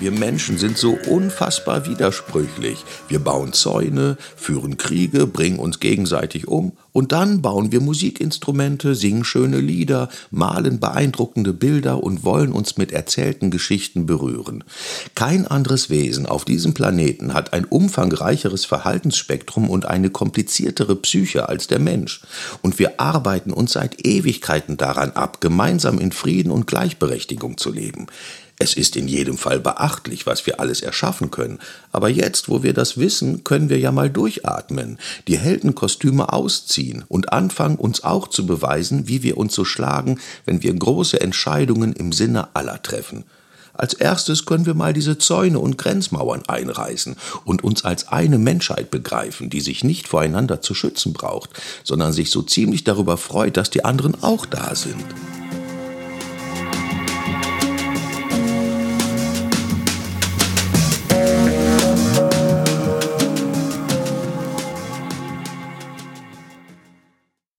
Wir Menschen sind so unfassbar widersprüchlich. Wir bauen Zäune, führen Kriege, bringen uns gegenseitig um und dann bauen wir Musikinstrumente, singen schöne Lieder, malen beeindruckende Bilder und wollen uns mit erzählten Geschichten berühren. Kein anderes Wesen auf diesem Planeten hat ein umfangreicheres Verhaltensspektrum und eine kompliziertere Psyche als der Mensch. Und wir arbeiten uns seit Ewigkeiten daran ab, gemeinsam in Frieden und Gleichberechtigung zu leben. Es ist in jedem Fall beachtlich, was wir alles erschaffen können. Aber jetzt, wo wir das wissen, können wir ja mal durchatmen, die Heldenkostüme ausziehen und anfangen, uns auch zu beweisen, wie wir uns so schlagen, wenn wir große Entscheidungen im Sinne aller treffen. Als erstes können wir mal diese Zäune und Grenzmauern einreißen und uns als eine Menschheit begreifen, die sich nicht voreinander zu schützen braucht, sondern sich so ziemlich darüber freut, dass die anderen auch da sind.